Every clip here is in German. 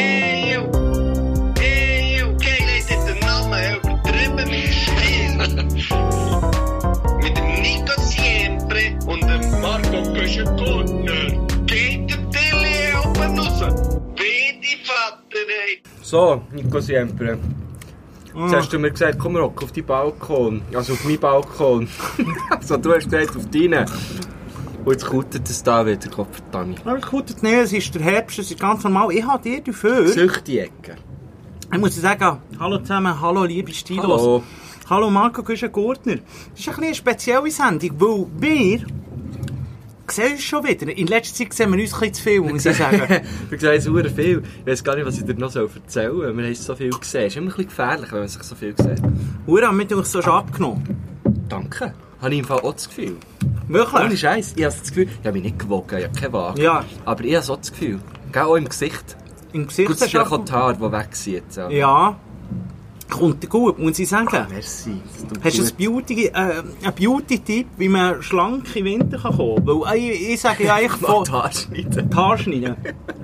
Eeuw. Eeuw. Geil heeft dit de übertrieben mit Stil. mit dem Nico Siempre und dem Marco Köschen-Gurtner. Geht der Tilly oben raus. Bitte, Vater, ey. So, Nico Siempre. Jetzt hast du mir gesagt, komm rock auf die Balkon. Also auf meinen Balkon. also du hast gesagt, auf deinen. Und jetzt kutet es da wieder, Gott verdammt. Aber gut, nee, es ist der Herbst, es ist ganz normal. Ich habe dir dafür. Süchte Ecke. Ich muss sagen, hallo zusammen, hallo liebe Stilos. Hallo. Hallo Marco Güschen-Gurtner. Das ist ein bisschen eine spezielle Sendung, weil wir sehen uns schon wieder. In letzter Zeit sehen wir uns ein bisschen zu viel, muss ich sagen. Wir sehen so viel. Ich weiß gar nicht, was ich dir noch erzählen soll. Wir haben so viel gesehen. Es ist immer ein bisschen gefährlich, wenn man sich so viel sieht. Ura, wir uns so schon abgenommen. Danke. Habe ich im Fall auch das Gefühl. Ohne Wirklich? Scheiß. Ich habe das Gefühl, ich habe mich nicht gewogen, ich habe keine Waage. Ja. Aber ich habe so das Gefühl. Gell, auch im Gesicht. Im Gesicht Gut, es ist auch schon- die Haare, die weg sind jetzt. Ja. Kommt gut, muss ich sagen. Merci. Das tut Hast du gut. ein Beauty, äh, einen Beauty-Tipp, wie man schlank im Winter kann kommen kann? Weil ich, ich sage ja eigentlich von... die Haare schneiden. Die Haare schneiden.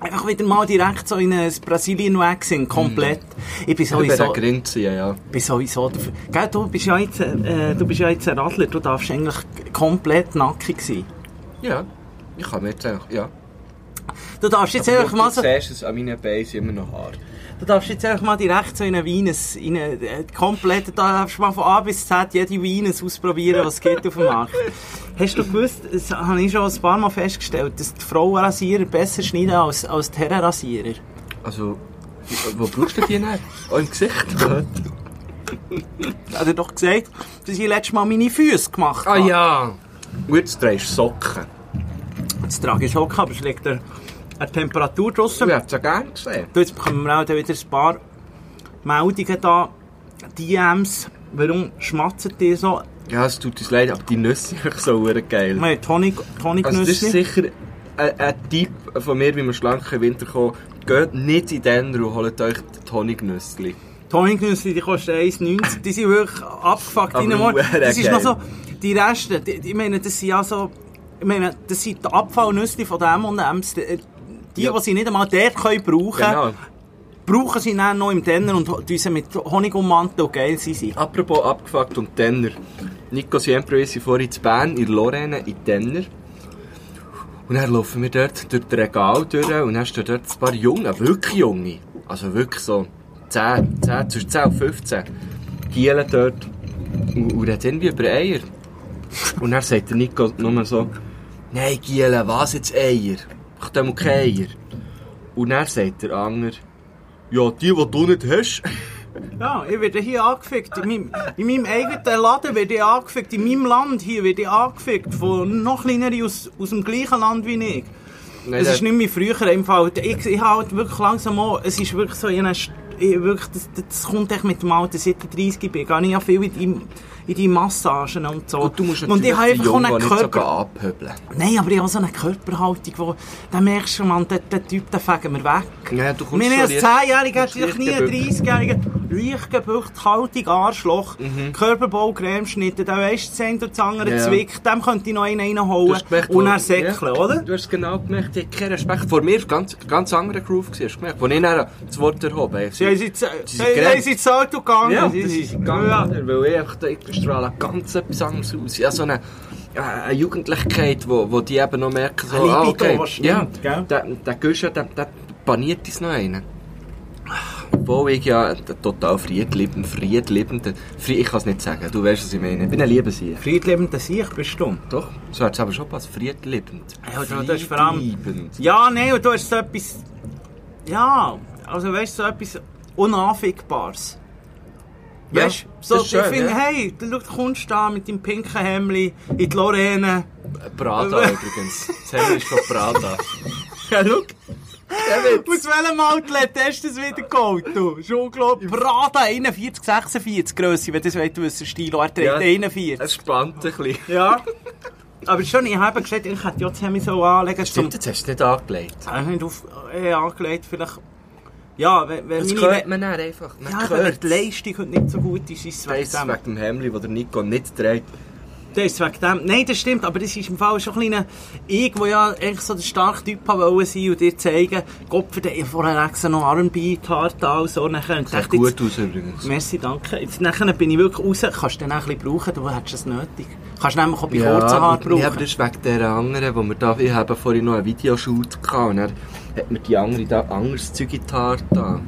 Einfach wieder mal direkt so in ein Brasilien Waxing, komplett. Ich bin Ich bin sowieso, ein Grind ziehen, ja. bin sowieso dafür. Gell, du bist ja jetzt, äh, du bist ja jetzt ein Radler, du darfst eigentlich komplett nackig sein. Ja. Ich kann mir jetzt einfach, ja. Du darfst jetzt einfach mal so, Du siehst es, an meinen Beinen immer noch Haare. du darfst jetzt einfach mal direkt so in eine Venus, in eine, äh, komplett, du darfst mal von A bis Z jede Venus ausprobieren, was es gibt auf dem Markt. Hast du gewusst, das habe ich schon ein paar Mal festgestellt, dass die Frauenrasierer besser schneiden als, als die Herrenrasierer? Also, wo brauchst du die nicht? Auch im Gesicht? Hat er doch gesagt, dass ich letztes Mal meine Füße gemacht ah habe. ja. Und jetzt drehst du Socken. Jetzt trage ich Socken, aber es liegt eine, eine Temperatur draussen. Du hättest es ja gerne gesehen. Du, Jetzt bekommen wir auch wieder ein paar Meldungen da, DMs. Warum schmatzen die so? Ja, es tut uns leid, aber die Nüsse sind so geil. Wir haben Honig, Also das ist Honignüsse. sicher ein, ein Tipp von mir, wie man schlank im Winter kommt. Geht nicht in den und holt euch die Honignüsse. Die Honignüsse, die kosten 1,90. Die sind wirklich abgefuckt. Aber Das ist noch so, die Reste, die, ich meine, das sind ja so, ich meine, das sind die Abfallnüsse von dem und dem. Die, die, Ja. die sie nicht einmal dort können brauchen Genau. Brauchen sie dann noch im Denner und sie mit Honig ummanteln geil sind sie. Apropos abgefuckt und Tenner. Nico Siempre ist vorhin in Bern, in Lorraine, in Tenner. Und dann laufen wir dort durch das Regal durch und dann dort ein paar Junge, wirklich Junge. Also wirklich so 10, 10, zwischen 10 und 15. Gielen dort und, reden irgendwie über Eier. Und dann sagt der Nico nur so, nein Gielen, was jetzt Eier? Ich will keine Eier. Und dann sagt der Anger, ja, die, die du nicht hast. Ja, ich werde hier angefickt. In meinem, in meinem eigenen Laden werde ich angefickt. In meinem Land hier werde ich angefickt. Von noch kleineren aus, aus dem gleichen Land wie ich. Nein, Es ist nicht mehr früher im Fall. Ich, ich halt wirklich langsam an, es ist wirklich so, in einer St- ich, wirklich, das, das kommt echt mit dem Alter, seit ich 30 bin, gehe ich ja viel in die, in die Massagen und so. Und du musst und natürlich ich habe einfach Jungen einen Körper... abhöbeln. Nein, aber ich habe so eine Körperhaltung, wo, da merkst du, man, der, der Typ, den fegen wir weg. Ja, du kommst Meine, als schon leicht- 10-Jähriger hat sich nie leicht ein gebückt. 30-Jähriger leicht gebückt, Arschloch, Mhm. Körperbau, Cremeschnitte, der weisst, das eine oder das andere Ja. zwickt, dem könnte ich noch einen Du reinholen und wo- dann säckeln, ja, oder? Du hast genau gemerkt, die hat keinen Respekt. Vor mir war ganz, ganz anderer Groove. Hast du gemerkt. Als ich dann das Wort erhoben habe. Sie sie, Sie sie, sind sie, sie ins Auto gegangen. Ja, sie, das sie, ist gegangen, weil ich einfach, ich strahle ganz etwas anderes aus. Ja, so eine, äh, eine Jugendlichkeit, wo, wo die eben noch merken, so, ah, okay, ja, der, der der, der paniert uns noch einen. Obwohl ich ja total friedliebend, friedliebend, Fried, ich kann es nicht sagen, du weißt, was ich meine. Ich bin ein Liebensieg. Friedliebender Sieg bist du. Doch, so hat es aber schon passt, friedliebend. Ja, du- vor allem-. Ja, nein, und du hast so etwas... Ja, also weißt du, so etwas Unanfickbares. Ja, Weißt du, so, ist schön, ich finde, ja. hey, du kommst da mit deinem pinken Hemdli in die Lorraine. Prada übrigens. Das Hemd ist von Prada. Ja, schau. Aus welchem Outlet hast du das wieder geholt? Du? Ist unglaublich. Prada 41, 46 Grösse, wenn du das weißt, wissen, Stilo. Er trägt Ja. 41. Es spannt ein bisschen. Ja. Aber schon, ich habe gesagt, ich hätte ja das Hemd so anlegen. Stimmt, jetzt hast du es nicht angelegt. Ich habe nicht auf, äh, angelegt, vielleicht... Ja, wenn, wenn Das meine... hört man dann einfach. Man ja, wenn hört die Leistung heute nicht so gut ist, ist es wegen dem. wegen dem Hemd, das der Nico nicht trägt. Das ist wegen dem. Nein, das stimmt, aber das ist im Fall schon ein kleiner... Ich, der ja eigentlich so der starke Typ wollte sein und dir zeigen, Gott, hab vorher extra noch R&B, Tartal, so, nachher. Sieht dachte, gut jetzt- aus übrigens. Merci, danke. Jetzt nachher bin ich wirklich raus. Kannst du den auch ein bisschen brauchen, du hättest es nötig. Kannst du nämlich auch bei kurzen Haaren brauchen. ja, aber das ist wegen der anderen, wo wir da, ich habe vorhin noch einen Videoshoot gehabt und dann hat mir die andere da anderes Zeug in die Haare da.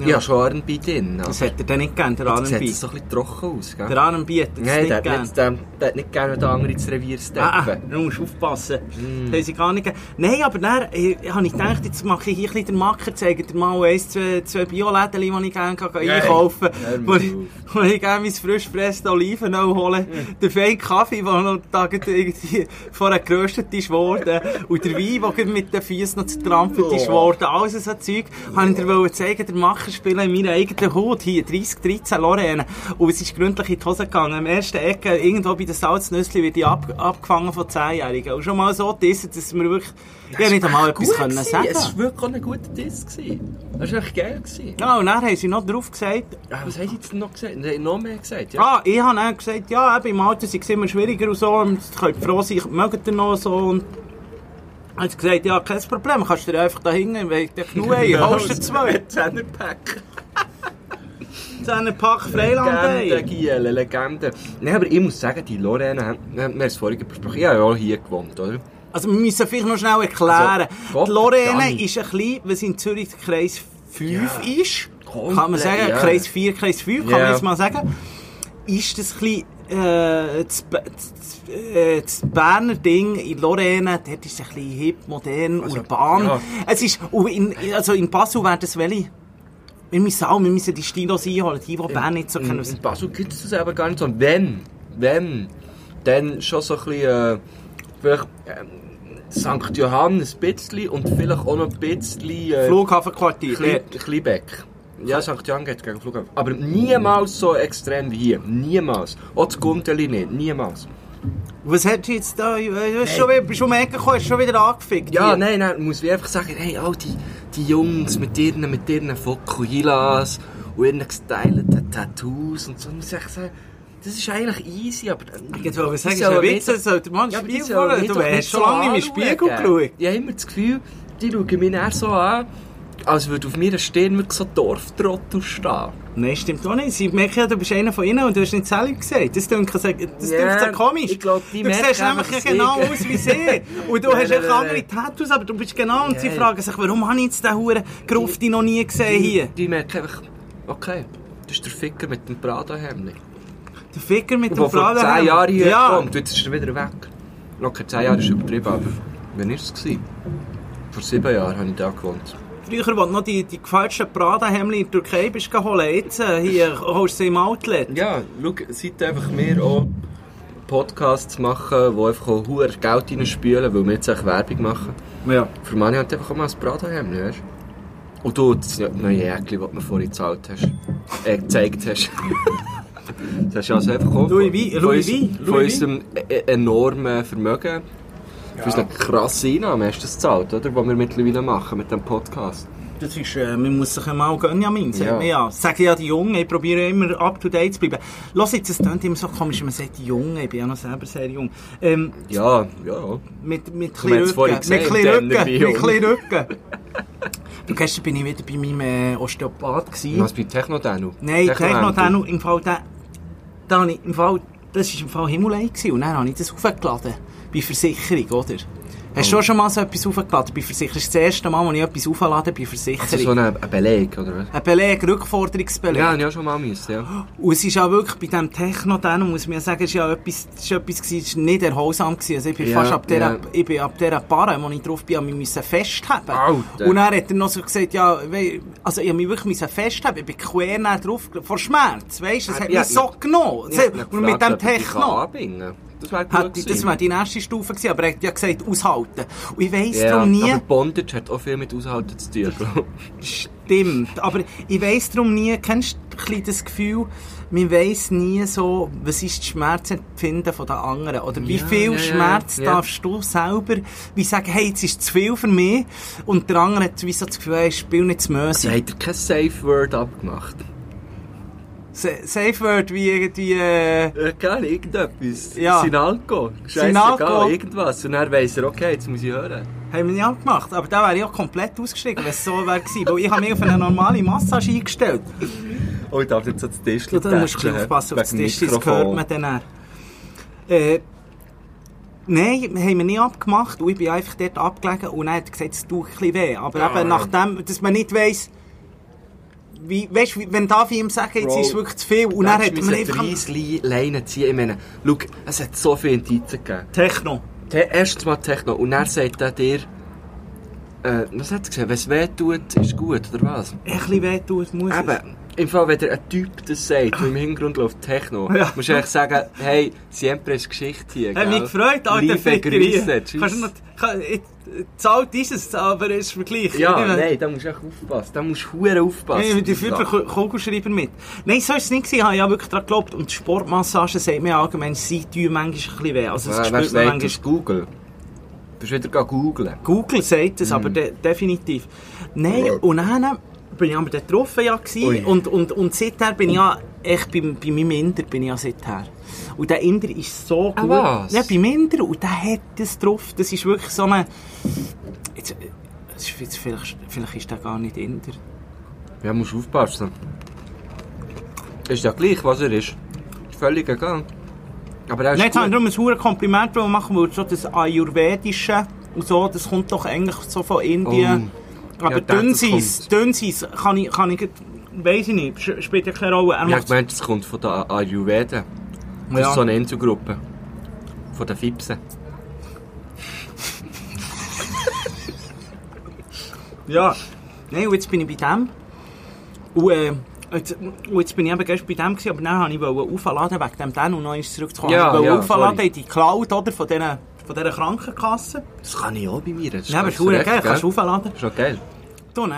Ja. Ja, schon R&B drin. Das aber hätte er dann nicht gern, der sieht R&B. es so ein bisschen trocken aus, gell? Der R&B hätte das Nein, nicht der hat gern. nicht, der, der hat nicht gerne, wenn der andere ins Revier Ah, ah, steppen. du musst aufpassen. Mm. Das haben sie gar nicht gegeben. Nein, aber dann äh, habe ich gedacht, jetzt mache ich hier ein bisschen den Macker, zeige dir mal eins, zwei, zwei Bioläden, die ich gerne kann Nein. einkaufen kann. Wo ich, wo ich gerne mein frisch gepresste Olivenöl hole. Den feinen Kaffee, der noch da irgendwie vorher geröstet ist worden. Und der Wein, der mit den Füßen noch zertrampelt ist Oh. worden. Alles so Zeug. Habe ich dir zeigen, der Macher spielen in meiner eigenen Hut. Hier, 30, 13 Lorraine. Und es ist gründlich in die Hose gegangen. Am ersten Ecke, irgendwo bei den Salznüssli, wird ich ab, abgefangen von 10-Jährigen. Und schon mal so dissen, dass wir wirklich, ich ja, nicht einmal etwas können gewesen. sagen. Es war wirklich ein guter Diss. gewesen. Das war echt geil. Gewesen. Ja, und dann haben sie noch drauf gesagt, Ah, was haben sie jetzt noch gesagt? Sie haben noch mehr gesagt, ja? Ah, ich habe dann gesagt, ja, eben, im Alter sei es immer schwieriger und so, und könnt froh sein, mögt ihr noch so, und hat sie gesagt, ja, kein Problem, kannst du dir einfach da hingehen, weil ich genug habe, holst du zwei. Zehnerpack. Zehn Pack Freiland Legende, ey. Giele, Legende. Nein, aber ich muss sagen, die haben- wir haben es vorhin besprochen, ich habe ja auch hier gewohnt, oder? Also, wir müssen vielleicht noch schnell erklären. Also, Gott, die Dani. ist ein bisschen, was in Zürich der Kreis 5 Ja. ist, kann man Komplett, sagen, ja. Kreis 4, Kreis 5, kann man jetzt mal sagen, ist das ein bisschen, äh, das, äh, das Berner Ding in Lorraine, dort ist es ein bisschen hip, modern, urban. ja. Es ist, und in, also in Basel wäre das welche? Wir müssen auch, wir müssen die Stilos einholen, die, die Bern nicht so In, kennen. in Basel gibt es das aber gar nicht so. Wenn, wenn, dann schon so ein bisschen, äh, vielleicht, ähm, St. Johannes ein bisschen und vielleicht auch noch ein bisschen, äh, Flughafenquartier. Kle dort. Ja, St. Johann geht gegen den Flughafen. Aber niemals so extrem wie hier. Niemals. Auch das Gunteli nicht. Niemals. Was hast du jetzt da? Du bist schon wieder, bist um die Ecke gekommen, hast schon wieder angefickt. Ja, hier. nein, nein, muss ich einfach sagen, hey, all die, die Jungs mit ihren, mit ihren Fokuhilas und ihren gestylten Tattoos und so, muss ich sagen, das ist eigentlich easy, aber... Ich wollte sagen, ist ein Witz, das sollte man Ja, mich Du hast schon lange in den Spiegel geschaut. Ich habe immer das Gefühl, die schauen mich dann so an, als würde auf mir Stirn wirklich so Dorftrottel stehen. Nein, stimmt auch nicht. Sie merken ja, du bist einer von ihnen und du hast nicht selber gesagt. Das klingt so, das klingt so komisch. ich glaub, die du siehst nämlich genau aus wie sie. Und du Nein, hast nein, nein, andere Tattoos, aber du bist genau und sie Ja. fragen sich, warum habe ich jetzt den Huren Grufti noch nie gesehen hier? Die merken einfach, okay, das ist der Ficker mit dem Prada-Hemd. Der Ficker mit dem Der vor. 10 Jahren hier Ja. kommt, jetzt ist er wieder weg. Locker 10 Jahre ist übertrieben, aber wann war es? Vor 7 Jahren habe ich da gewohnt. Früher, als du noch die, die gefälschten Prada-Hemden in der Türkei bist geholt, jetzt äh, hier holst du sie im Outlet. Ja, schau, seid einfach mir auch Podcasts machen, die einfach auch hoher Geld reinspülen, weil wir jetzt echt Werbung machen. Ja. Für manche hat einfach auch mal ein Prada-Hemd, weißt du? Und du, das neue Jäckchen, das du mir vorhin gezahlt hast, äh, gezeigt hast. das hast du also einfach auch Louis von, Louis von Louis unserem e- enormen Vermögen, für unsere krasse Einnahme hast du das gezahlt, oder? Was wir mittlerweile machen mit diesem Podcast. Das ist, äh, man muss sich einmal gönnen, ja, mein, sagt Ja. ja. Sagen ja die Jungen, ich probiere immer up to date zu bleiben. Lass jetzt, es klingt immer so komisch, man sagt die Jungen, ich bin ja noch selber sehr jung. Ähm, Ja, ja. mit, mit kleinen Rücken, mit kleinen Rücken, mit kleinen. Du, gestern bin ich wieder bei meinem äh, Osteopath gewesen. Was bei Techno-Danu? Nein. Techno-Danu, im Fall, da, da im Fall, das war im Fall Himmelei gewesen, und dann habe ich das aufgeladen. Bei Versicherung, oder? Hast Oh. du schon mal so etwas aufgeladen? Bei Versicherung, das ist das erste Mal, wo ich etwas auflade bei Versicherung. Also so ein, ein Beleg, oder was? Ein Beleg, Rückforderungsbeleg. Ja, ich auch schon mal müssen, ja. Und es ist auch wirklich bei diesem Techno, dann muss man ja sagen, es ist ja etwas, es ist etwas gewesen, es ist nicht erholsam gewesen. Also ich bin Ja, fast ab der, ja. ich bin ab dieser Barre, wo ich drauf bin, habe ich müssen festhalten. Alter. Und dann hat er noch so gesagt, ja, also ich habe mich wirklich festhalten. Ich bin quer drauf, vor Schmerz, weißt du, das hat Ja, mich so genommen. Und mit dem Techno. Das wäre gut das wäre die nächste Stufe gewesen, aber er hat ja gesagt, aushalten. Und ich weiss ja, darum nie, aber Bondage hat auch viel mit Aushalten zu tun, Bro. Stimmt, aber ich weiss darum nie, kennst du ein bisschen das Gefühl, man weiss nie so, was ist das Schmerzempfinden von den anderen? Oder wie Ja, viel ja, Schmerz ja. darfst du selber, wie sagen, hey, jetzt ist zu viel für mich, und der andere hat wie so das Gefühl, hey, spiel nicht zu Sie Möse. hat er kein Safe Word abgemacht. Sa- Safe Word wie irgendwie... Äh, Äh, gerne, irgendetwas. Ja. Sinalco. Scheißegal, irgendwas. Und dann weiss er, okay, jetzt muss ich hören. haben wir nicht abgemacht. Aber da wäre ich auch komplett ausgestiegen, wenn es so wäre gewesen. Weil ich habe mich auf eine normale Massage eingestellt. Oh, ich darf nicht so das Tisch Du, da musst du aufpassen auf das Tisch, das hört man dann. Äh, Nein, haben wir nicht abgemacht. Und ich bin einfach dort abgelegen und dann hat gesagt, es tut ein bisschen weh. Aber Ah. eben nachdem, dass man nicht weiss, wie, weißt, wie, wenn darf ich ihm sagen, jetzt Bro, ist es wirklich zu viel. Und dann hat man einfach... drei Leinen ziehen. Ich meine, schau, es hat so viele Indizien gegeben. Techno. Te Erstens mal Techno. Und dann sagt er dir, äh, was hat er gesagt? Wenn es weh tut, ist gut, oder was? Ein bisschen weh tut, muss es. Eben, im Fall, wenn dir ein Typ das sagt, und im Hintergrund läuft Techno, Ja. musst du eigentlich sagen, hey, siempre ist Geschichte hier, Hat mich gefreut, alter Liebe. Grüße, Kannst tschüss. du noch... Kann, ich- Zahlt ist es, aber es ist Vergleich. Ja, Ich meine- nein, da musst du echt aufpassen. Da musst du verdammt aufpassen. Ja, die Fünfer Kugelschreiber mit. Nein, so ist es nicht. Ich habe ja wirklich daran geglaubt. Und die Sportmassage sagt mir allgemein, sie tun manchmal ein bisschen weh. Also, das Wer spürt man manchmal. Google. Du bist wieder googlen. Google sagt es, Mhm. aber de definitiv. Nein, und dann bin ich aber dort getroffen ja. Ui. und, und, und seither bin ich ja, echt bei, bei meinem Inder bin ich ja seither. Und der Inder ist so Ah, gut. was? Ja, beim Inder. Und der hat es drauf. Das ist wirklich so eine... Jetzt, das jetzt vielleicht, vielleicht ist der gar nicht Inder. Ja, musst aufpassen. Ist ja gleich, was er ist. Ist völlig egal. Aber er ist Nein, jetzt gut. darum ein hohes Kompliment machen, weil so das Ayurvedische und so, das kommt doch eigentlich so von Indien. Oh. Aber Ja, das Dünnseiss, kommt. Dünnseiss kann ich, kann ich, weiss ich nicht, sp- spielt ja keine Rolle. Er Ich habe macht's- gemeint, das kommt von der Ayurveda. Das Ja. ist so eine Inselgruppe. Von den Fipsen. Ja. Nein, und jetzt bin ich bei dem. Und, äh, jetzt, jetzt bin ich eben gestern bei dem gewesen, aber dann wollte ich aufladen wegen dem dann und noch eins zurückzukommen. Ja, ich wollte ja, aufladen in die Cloud, oder, von dieser, von dieser Krankenkasse. Das kann ich auch bei mir. Das ist Ja, aber ist geil, kannst du aufladen. Ist auch geil. Du, nicht,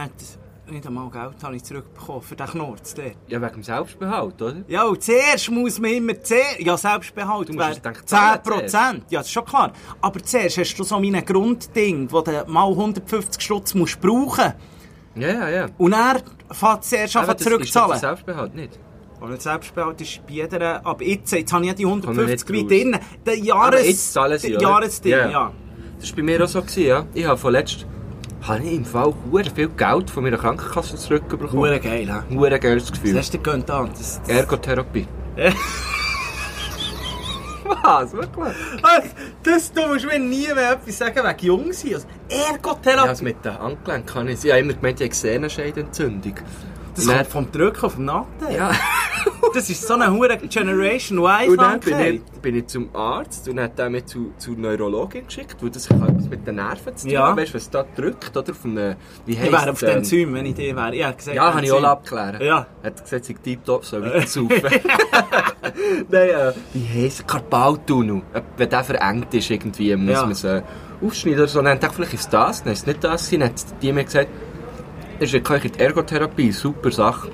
nicht einmal Geld habe ich zurückbekommen für den Knorz dort. Ja, wegen dem Selbstbehalt, oder? Ja, und zuerst muss man immer 10, ja, Selbstbehalt Du musst denken, 10 zahlen Prozent. Ja, das ist schon klar. Aber zuerst hast du so mein Grundding, wo du mal 150 Stutz musst brauchen. Ja, ja, ja. Und er fährt zuerst an das ist zurückzahlen. Selbstbehalt nicht. Der Selbstbehalt ist bei jeder, ab jetzt, jetzt habe ich ja die Kommen wir 150 nicht wie raus. drin. Der Jahres, Aber jetzt zahlen sie? Jahresding, Ja. ja. Das war bei mir auch so, gewesen, ja. Ich habe vorletzt habe ich im Fall hure viel Geld von meiner Krankenkasse zurückbekommen. Hure geil, hä? Hure geiles Das Gefühl. hast du gönnt an. Das, Ergotherapie. Ja. Was? Wirklich? das, du musst mir nie mehr etwas sagen wegen jung sein. Also, Ja, Ergotherapie. das mit den Handgelenken kann ich. Ich habe immer gemeint, ich habe Sehnenscheidentzündung. Das kommt vom Drücken auf den Nacken. Ja. Das ist so eine hure Generation Und dann bin ich, bin ich zum Arzt und hat er mich zu, zur Neurologin geschickt, weil das etwas mit den Nerven zu tun. Ja. Weißt du, was da drückt, oder? Auf einem, wie Ich heisst wäre auf ähm, den Enzym, wenn ich die wäre. Ja, gesagt, Ja, habe ich auch abklären. Ja. Er hat gesagt, ich tiptop, soll weiter saufen. Nein, äh, wie heisst Karpaltunnel? Äh, Wenn der verengt ist, irgendwie, muss Ja. man es äh, aufschneiden oder so. Dann dachte ich, vielleicht ist es das. Dann ist es nicht das. Dann hat die mir gesagt, das ist eine die Ergotherapie, super Sache.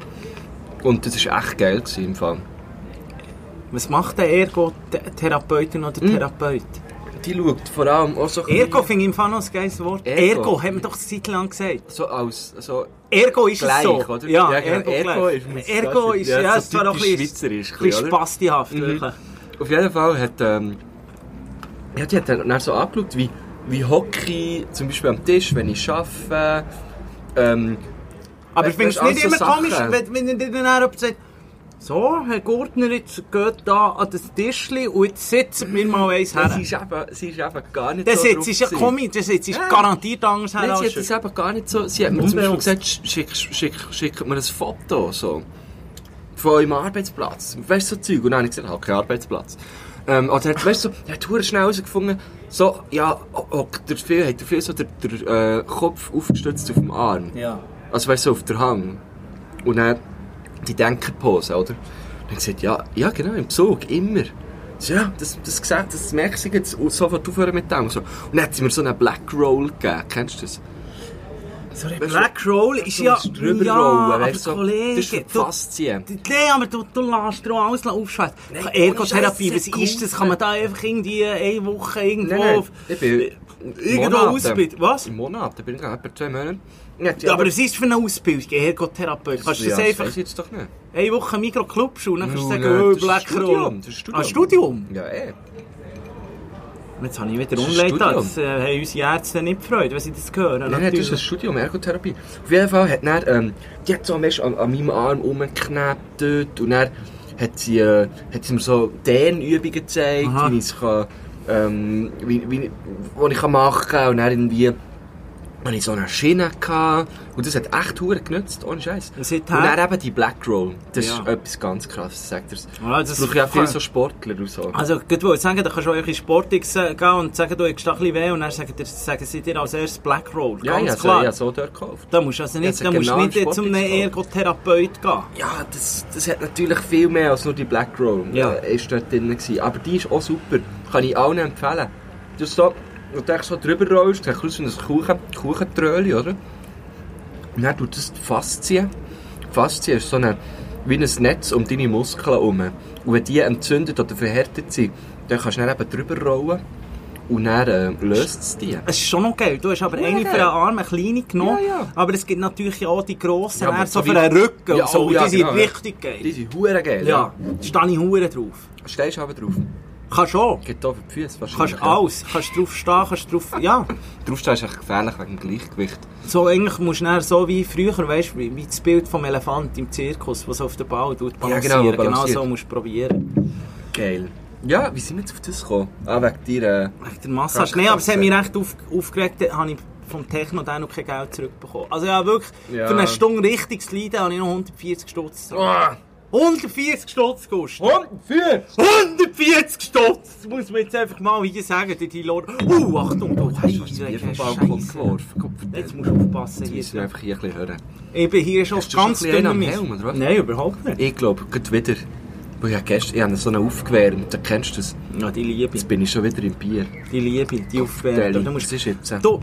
Und das war echt geil gewesen, im Fall. Was macht der Ergotherapeutin oder Hm? Therapeut? Die schaut vor allem auch so Ergo finde ich im Fall noch ein geiles Wort. Ergo. Ergo, hat man doch eine Zeit lang gesagt. so als, so Ergo ist Gleich, es so. oder? Ja, Ja. Ergo, Ergo gleich. ist- Ergo ist, ja, ja, ist zwar noch ein bisschen, schweizerisch, ein bisschen spastihaft, Mhm. wirklich. Auf jeden Fall hat, ähm, ja, die hat dann so angeschaut, wie, wie hocke ich zum Beispiel am Tisch, wenn ich arbeite. Ähm, Aber findest du weißt, nicht immer so komisch, Sachen. wenn, wenn dir dann jemand sagt, so, Herr Gurtner, jetzt geht da an das Tischli und jetzt setzen wir mal eins sie, her. ist eben, sie ist eben gar nicht Das so jetzt ist ja drauf komisch, das jetzt ist Ja. garantiert anders her Nein, sie hat das eben gar nicht so. Sie hat mir zum Beispiel gesagt, schick, schick, schick mir ein Foto so, von eurem Arbeitsplatz. Weißt du, so Zeug. Und dann habe ich gesagt, ich habe keinen Arbeitsplatz. Ähm, oder hat, weißt du, so, er hat verdammt schnell herausgefunden, so, ja, hockt der viel, hat er viel so der, der äh, Kopf aufgestützt auf dem Arm. Ja. Also weißt du, so auf der Hang. Und dann die Denkerpose, oder? Dann gesagt, ja, ja genau, im Zug, immer. So, ja, das, das, gesagt, das merkst du jetzt und sofort aufhören mit dem. und So. Und dann hat sie mir so einen Black Roll gegeben, kennst du das? Sorry, Black Roll ist ja... Drüberrollen, ja, aber weißt du, so, Kollege, das ist Faszien. Nein, aber du, du lässt dir alles aufschwätzen. Ergotherapie, was ist das? Kann man da einfach irgendwie eine Woche irgendwo... Nein, nein, ich bin Irgendwo ausbilden. Was? Im Monat, da bin ich etwa zwei Monate. Ja, Ja, aber was ist für eine Ausbildung? Ergotherapeut. Kannst du das einfach Das jetzt doch nicht. eine Woche Mikro-Clubschule, dann kannst du sagen, äh, oh, das ist Studium, Ah, Studium. Ja, eh. Und Jetzt habe ich wieder. Studium. Das äh, haben unsere Ärzte nicht gefreut, wenn sie das hören. Nein, nein, das ist ein Studium Ergotherapie. Auf jeden Fall hat dann, ähm, die hat so an, an meinem Arm rumgeknebt dort und dann hat sie, äh, hat sie mir so Dehnübungen gezeigt, Aha. wie ich es kann, ähm, wie, wie, was ich kann machen kann und dann irgendwie hatte ich so eine Schiene gehabt und das hat echt Huren genützt, ohne Scheiß. Und dann eben die Black Roll, das Ja. ist etwas ganz krasses, sagt er's. Ah, Das brauche ich auch kann- so Sportler und so. Also, ich wollte sagen, da kannst du auch in Sportix gehen und sagen, du hast ein bisschen weh und dann sagen, dir- sagen sie dir als erstes Black Roll. ja, Ganz ich habe so, klar. ich habe so dort gekauft. Da musst du also Ja, nicht, da musst genau nicht zum einem Ergotherapeut gehen. Ja, das, das hat natürlich viel mehr als nur die Black Roll. Ja. Äh, ist dort drin gewesen. Aber die ist auch super. Kann ich allen empfehlen. Du so, wenn du so drüber rollst, sieht aus wie ein Kuchen, Kuchentröli, oder? Und dann tut das die Faszien. Die Faszien ist so eine, wie ein Netz um deine Muskeln herum. Und wenn die entzündet oder verhärtet sind, dann kannst du dann eben drüber rollen und dann äh, löst es die. Es ist schon noch geil. Du hast aber Ja, eine für einen Arm, eine kleine genommen. Ja, ja. Aber es gibt natürlich auch die grossen, Ja, so für den Rücken Ja, und so. oh, Und ja, die sind genau, richtig geil. Die sind hure geil. ja, da stehe ich hure drauf. Stehst du aber drauf. Kannst auch. Geht auf die Füße wahrscheinlich. Kannst alles. Kannst drauf stehen, kannst drauf... Ja. Draufstehen ist echt gefährlich wegen dem Gleichgewicht. So eigentlich musst du so wie früher, weißt du, wie, wie das Bild vom Elefant im Zirkus, was auf den Ball tut, Ja, genau, balancieren. wo genau balanciert. so musst du probieren. Geil. Ja, wie sind wir jetzt auf das gekommen? Ah, wegen dir. Äh, Wegen der Massage. Nein, aber es hat mich recht auf, aufgeregt, habe ich vom Techno dann noch kein Geld zurückbekommen. Also ja, wirklich, Ja. für eine Stunde richtig zu leiden, habe ich noch 140 Stutz zurück. oh, 140 Stutz gekostet. für! 140 Stutz! Das muss man jetzt einfach mal hier sagen, die, Lord. Uh, Achtung, du hast mir vom Balkon geworfen? Jetzt musst du aufpassen Jetzt müssen wir einfach hier ein bisschen hören. Ich bin hier schon Hast schon ganz einen am. Helm, oder was? Nein, überhaupt nicht. Ich glaube, gerade wieder. Ich gestern, ich habe so einen aufgewärmt, da kennst du das. Ja, die Liebe, Jetzt bin ich schon wieder im Bier. die Liebe, die. Du Was musst... ist jetzt? Du,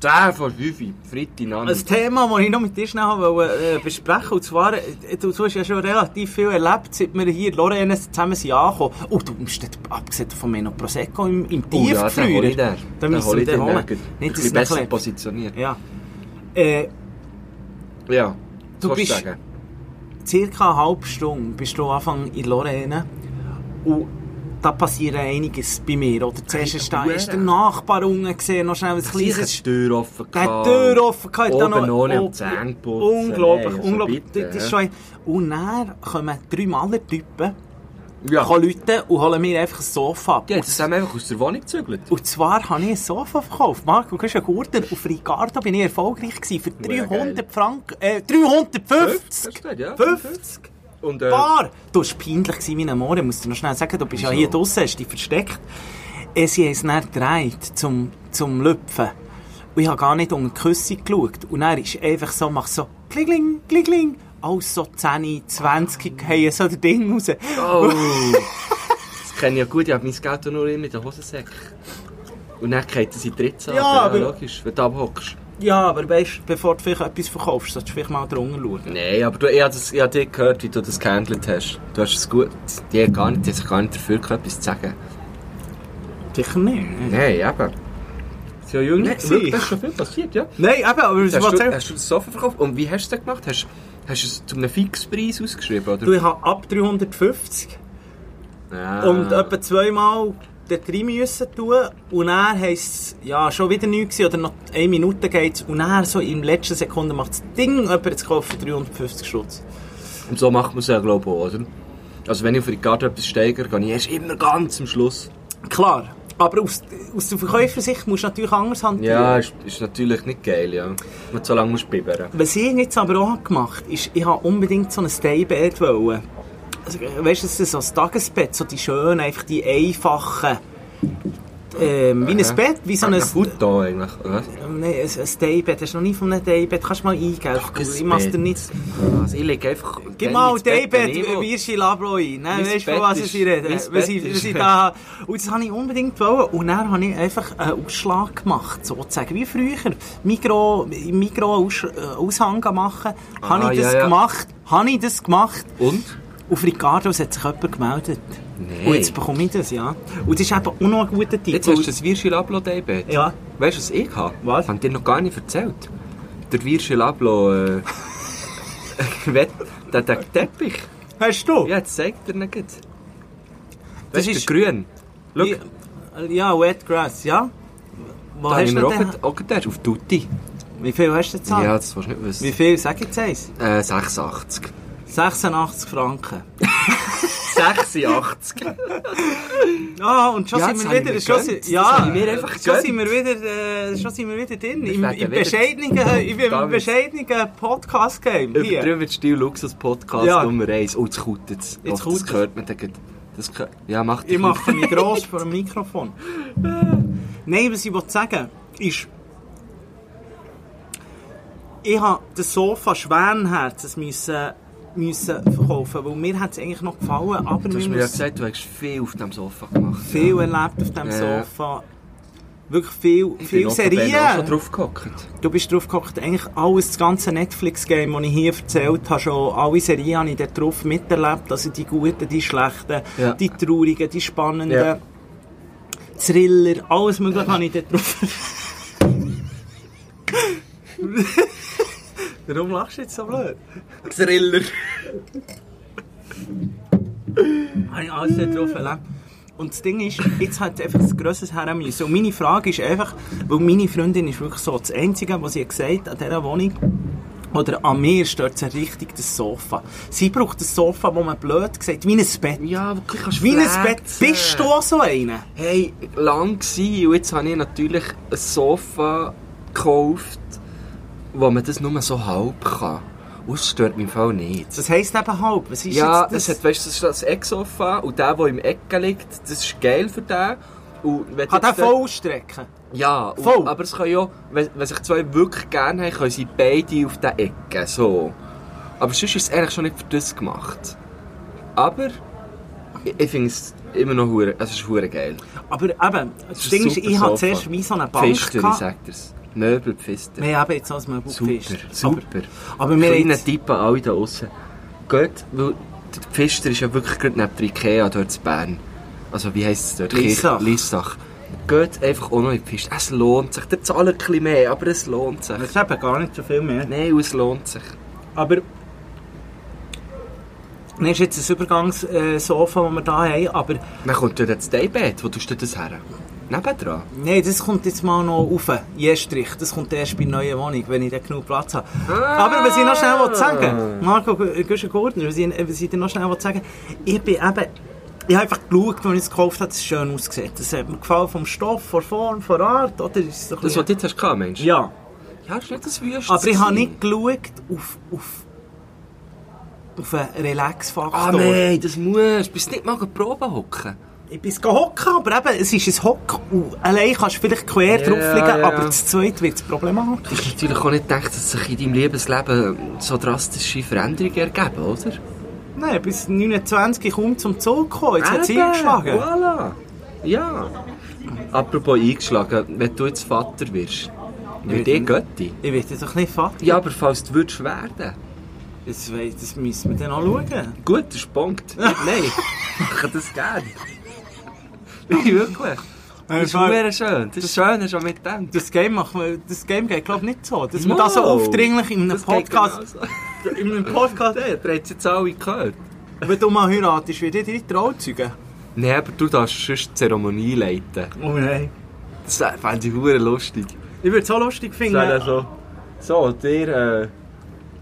10 vor 5, Freitag ein Abend. Thema, das ich noch mit dir schnell wollte, äh, besprechen und zwar, äh, du, du hast ja schon relativ viel erlebt, seit wir hier in Lorraine zusammen sind angekommen. Oh, du musst dort, abgesehen von mir noch Prosecco im, im Oh ja, den hol ich Tiefgefrier. den. Da Den müssen wir den den. holen. Ein Nicht, dass besser nachher- positioniert. Ja. Äh, Ja, Du bist- sagen? circa eine halbe Stunde bist du Anfang in Lorraine und da passiert einiges bei mir. Oder zuerst ist, da, ist der Nachbar unten gesehen, noch schnell ein Ich kleines... die Tür offen. Der hat die Tür offen gehabt, Oben noch- ohne am oben- Zähne. Unglaublich, Nein, also unglaublich. bitte, das ist schon ein- Und dann kommen drei Malertypen, Ja. kommen Leute und holen mir einfach ein Sofa ab. Ja, jetzt haben wir einfach aus der Wohnung gezügelt. Und zwar habe ich ein Sofa verkauft. Marco, du hast einen Gurten. Auf Ricardo bin ich erfolgreich gewesen. Für Hure 300 Franken, äh, 350! Das geht, ja. 50! Und, äh, Bar! Du warst peinlich ein Moor. Ich muss dir noch schnell sagen, du bist ja hier draussen, hast dich versteckt. Sie haben es dann gedreht zum, zum Lüpfen. Und ich habe gar nicht unter die Küsse geschaut. Und dann ist einfach so, mach so, klingling, klingling. Alles so 10, 20 haben so das Ding raus. Oh, das kenne ich ja gut. Ich habe mein Geld nur immer in den Hosensäck. Und dann geht es in die Ritze Ja, ab. aber- logisch, wenn du abhockst. Ja, aber weißt, bevor du vielleicht etwas verkaufst, solltest du vielleicht mal drunter schauen. Nein, aber du, ich habe das- ich habe dir gehört, wie du das gehandelt hast. Du hast es gut... Die haben gar nicht, die haben sich gar nicht dafür gehabt, etwas zu sagen. Sicher nicht. Nein, eben. Sie ja jung Nein, wirklich, das ist schon viel passiert, ja. Nein, eben, aber Hast du, hast du das Sofa verkauft? Und wie hast du das gemacht? Hast, hast du es zu einem Fixpreis ausgeschrieben, oder? Du, ich habe ab 350 ja. und etwa zweimal dort rein müssen tun und dann heisst es, ja, schon wieder nichts oder noch eine Minute geht's und dann so in der letzten Sekunde macht das Ding jemand zu kaufen für 350 Stutz. Und so macht man es ja, glaube ich, auch, oder? Also wenn ich auf Ricardo etwas steigere, gehe ich erst immer ganz am Schluss. Klar, aber aus, aus der Verkäufersicht musst du natürlich anders hantieren. Ja, ist, ist natürlich nicht geil, ja. Man so lange muss bibbern. Was ich jetzt aber auch gemacht habe, ist, ich habe unbedingt so ein Daybed wollen. Also, weißt du, das ist so ein Tagesbett, so die schönen, einfach die einfachen, ähm, wie ein. Bett, wie so ein... Ein Futter eigentlich, oder was? Nein, ein, ein Daybed, hast du noch nie von einem Daybed, kannst du mal eingeben, ich mach's dir nicht... Also ich lege einfach... Gib mal ins Bett, wenn ich Daybed, will. Virschi Labro ein. Nein, weißt du, von was ich rede? ist- ich da... Und das habe ich unbedingt wollen. Und dann habe ich einfach einen Ausschlag gemacht, sozusagen, wie früher. Mikro, Mikro äh, Aushang machen. habe Ah, ich das gemacht? Habe ich das gemacht? Und? Auf Ricardo hat sich jemand gemeldet. Nein. Und jetzt bekomme ich das, ja. Und das ist eben auch noch ein guter Tipp. Jetzt hast du das Virgil Ablo Daybed. Ja. Weißt du, was ich habe? Was? Habe ich dir noch gar nicht erzählt. der Virschel ablo, äh, der, der Teppich. Hast du? Ja, jetzt zeigt er nicht. Das Das ist grün. Schau, Ja, Wet Grass, ja. Wo da hast haben du denn? auch gerade auf Tutti. Wie viel hast du gezahlt? Ja, das willst du nicht Wie wissen. viel? Sag jetzt eins. Äh, 86. 86 Franken. 86. Ah, und schon Ja, sind wir wieder, schon, gegönnt. si- Das ja, mir einfach schon sind wir wieder, äh, schon sind wir wieder drin. Im, im bescheidenen, im, bescheidenen Podcast-Game. Hier. Übertrieben Stil Luxus Podcast Ja. Nummer 1. Oh, jetzt kommt jetzt. Jetzt kommt das gehört man dann das Ja, mach Ich mache mich gross vor dem Mikrofon. Nein, was ich wollte sagen, ist, ich habe das Sofa Schwänherzens müssen, müssen verkaufen, weil mir hat es eigentlich noch gefallen, aber Du hast mir ja gesagt, du hast viel auf dem Sofa gemacht. viel erlebt auf diesem Ja. Sofa. Wirklich viel, Ich viel bin auch schon Serien. drauf gehockt. Du bist drauf geguckt, eigentlich alles, das ganze Netflix-Game, das ich hier erzählt habe, schon alle Serien habe ich dort drauf miterlebt. Also die guten, die schlechten, Ja. die traurigen, die spannenden, Ja. Thriller, alles mögliche habe ich dort drauf. Warum lachst du jetzt so blöd? Thriller. Habe ich alles dort drauf erlebt. Und das Ding ist, jetzt hat einfach das Grosses her müssen. Und meine Frage ist einfach, weil meine Freundin ist wirklich so das Einzige, was sie gesagt hat an dieser Wohnung, oder an mir stört sie richtig das Sofa. Sie braucht ein Sofa, wo man blöd sagt, wie ein Bett. Ja, wirklich, kannst Wie ein flexen. Bett. Bist du auch so einer? Hey, lang gsi und jetzt habe ich natürlich ein Sofa gekauft, wo man das nur so halb kann. Und das stört mich im Fall nicht. Das heisst eben halb. Was ist Ja, jetzt das das? hat, weißt, du, das ist das Ecksofa und der, der im Ecke liegt, das ist geil für den. Und wenn Kann der voll ausstrecken? Ja, und, Voll? aber es können ja, wenn, wenn sich zwei wirklich gerne haben, können sie beide auf der Ecke, so. Aber sonst ist es eigentlich schon nicht für das gemacht. Aber ich, ich finde es immer noch hure, es ist hure geil. Aber eben, das ist Ding ist, ich hatte Sofa. zuerst wie so eine Bank. Pfister, ich gehabt. sag dir's. Möbel Pfister. Wir haben jetzt als Möbel Super, super. Aber, aber wir Kleine jetzt, Tipp an alle da draussen. Geht, weil der Pfister ist ja wirklich gerade neben der Ikea dort in Bern. Also wie heisst es dort? Lissach. Lissach. Geht einfach auch noch in die Pfister. Es lohnt sich. Der zahlt ein bisschen mehr, aber es lohnt sich. ist eben gar nicht so viel mehr. Nein, es lohnt sich. Aber dann ist jetzt ein Übergangssofa, das wir hier haben, aber Dann kommt dort das Daybed. Wo tust du das her? Nebendran? nein, das kommt jetzt mal noch rauf, Jestrich. Das kommt erst bei der neuen Wohnung, wenn ich dann genug Platz habe. Aber was ich noch schnell sagen Marco Güschen-Gurtner, was ich, was ich dir noch schnell sagen ich bin eben, ich habe einfach geschaut, als ich es gekauft habe, dass es schön aussieht. Das hat mir gefallen vom Stoff, von Form, von Art, oder? Ist so Das, was du jetzt hast gehabt, Mensch? ja. Ja, das ist nicht das Wüste. Aber ich habe nicht geschaut auf, auf, auf einen Relax-Faktor. Ah, nein, das musst du. Bist du nicht mal Probe hocken? Ich bin hocken, aber eben, es ist ein Hock. Allein kannst du vielleicht quer Ja, drauf liegen, ja, aber zu zweit wird es Du problematisch. hast natürlich auch nicht gedacht, dass sich in deinem Lebensleben so drastische Veränderungen ergeben, oder? Nein, bis 29 kaum zum Zug gekommen. Jetzt hat Eben, eingeschlagen. Voilà. Ja. Apropos eingeschlagen, wenn du jetzt Vater wirst, wird eh nicht. Götti. Ich werde doch nicht Vater. Ja, aber falls du würdest werden. Das, das müssen wir dann auch schauen. Gut, das ist Punkt. Nein, ich mache das gerne. Wirklich. Das ist sehr schön. Das ist schön, hast du auch mitgedacht. Das Game, machen wir, das Game geht, glaube ich, nicht so. Dass man das so aufdringlich in einem Das geht Podcast... genauso. In einem Podcast... Ja, ihr habt es jetzt alle gehört. Wenn du mal heiratest, wird dir die Trauzeugen. Nein, aber du darfst sonst die Zeremonie leiten. Oh nein. Das fände ich verdammt lustig. Ich würde es auch lustig finden. Sagen so, so, der, äh,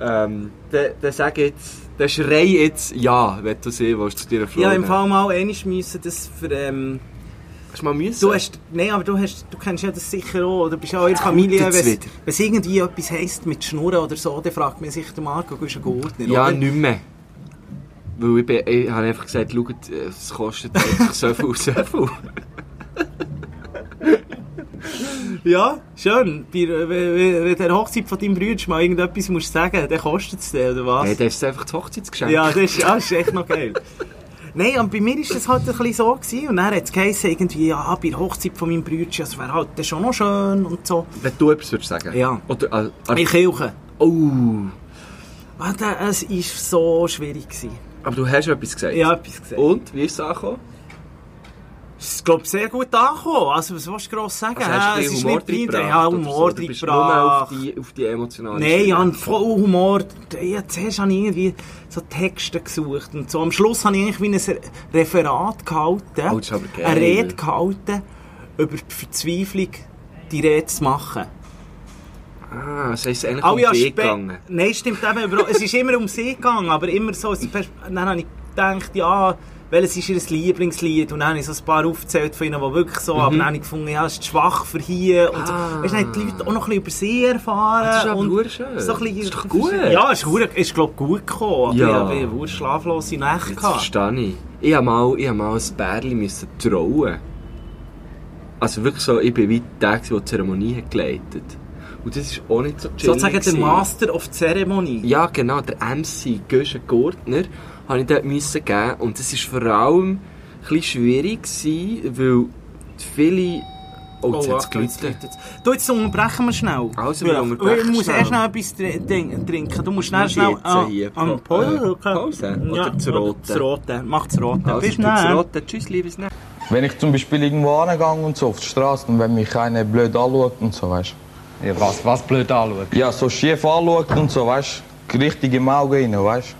ähm, der, der sag jetzt, der schrei jetzt ja, wenn du sehen willst, zu deiner Frau. Ja, im. Fall mal einmal müssen das für... Ähm, Hast du mal müssen? Du hast, nein, aber du, hast, du kennst ja das sicher auch, oder bist ja auch in der Familie, wenn es irgendwie etwas heisst mit Schnurren oder so, dann fragt man sich, der Marco, du bist ein Gurtner, Ja, oder? nicht mehr. Weil ich, bin, ich habe einfach gesagt, schaut, äh, es kostet so viel, so viel. Ja, schön. Bei, wenn, wenn wenn der Hochzeit von deinem Bruder mal irgendetwas musst sagen, dann kostet es dir, oder was? Hey, das ist einfach das Hochzeitsgeschenk. ja, das ist, ja, das ist echt noch geil. Nein, und bei mir war das halt ein bisschen so. Gewesen. Und dann hat es geheißen, irgendwie, ja, bei der Hochzeit von meinem Bruder, das wäre halt schon noch schön und so. Wenn du etwas würdest sagen. Ja. Oder, äh, äh, Kirche. oh. Ah, Es war so schwierig. Gewesen. Aber du hast etwas gesagt. Habe etwas gesagt. Und, wie ist es angekommen? Es ist, glaube ich, sehr gut angekommen. Also, was willst du gross sagen? Also hast du es ist nicht blind. reingebracht Ja, oder Humor so? Nur auf die, auf die emotionale Nein, ich habe voll Humor. Ja, zuerst habe ich irgendwie so Texte gesucht und so. Am Schluss habe ich eigentlich wie ein Referat gehalten. Oh, ist geil. Eine Rede gehalten über die Verzweiflung, die Rede zu machen. Ah, das heisst eigentlich Alle um dich Aspekte. gegangen. Nein, stimmt eben. es ist immer um sie gegangen, aber immer so. Dann habe ich gedacht, ja, welches ist ihr Lieblingslied? Und dann habe ich so ein paar aufgezählt von ihnen, die wirklich so. Aber dann habe ich gefunden, ja, es ist schwach für hier. Und so. Mhm. Ah. Weißt du, dann die Leute auch noch ein bisschen über sie erfahren. Das ist aber und schön. So ein bisschen, Das ist doch gut. Ja, es ist, ist glaube ich, gut gekommen. Ja. Ich habe eine schlaflose Nacht gehabt. verstehe ich. Ich habe mal, ich habe mal ein Bärli müssen trauen. Also wirklich so, ich bin wie der, der die Zeremonie hat geleitet. Und das ist auch nicht so chillig. Sozusagen der. Master of Zeremonie. Ja, genau, der MC Göschen Gurtner habe ich dort müssen geben. Und das war vor allem ein bisschen schwierig, gewesen, weil viele... Oh, jetzt hat es ja. Du, jetzt unterbrechen wir schnell. Also, wir Ja, unterbrechen Ich muss schnell. erst schnell etwas tr- trin- trinken. Du musst schnell schnell... jetzt hier? am Pa- Pause. äh, Pause? Oder das oder Rote? Das Rote. Mach das Rote. Also, Bis dann. rote. Tschüss, liebes Netz. Wenn ich zum Beispiel irgendwo angehe und so auf die Straße und wenn mich einer blöd anschaut und so, weißt Ja, was, was blöd anschauen. Ja, so schief anschaut und so, weißt richtig im Auge rein, weißt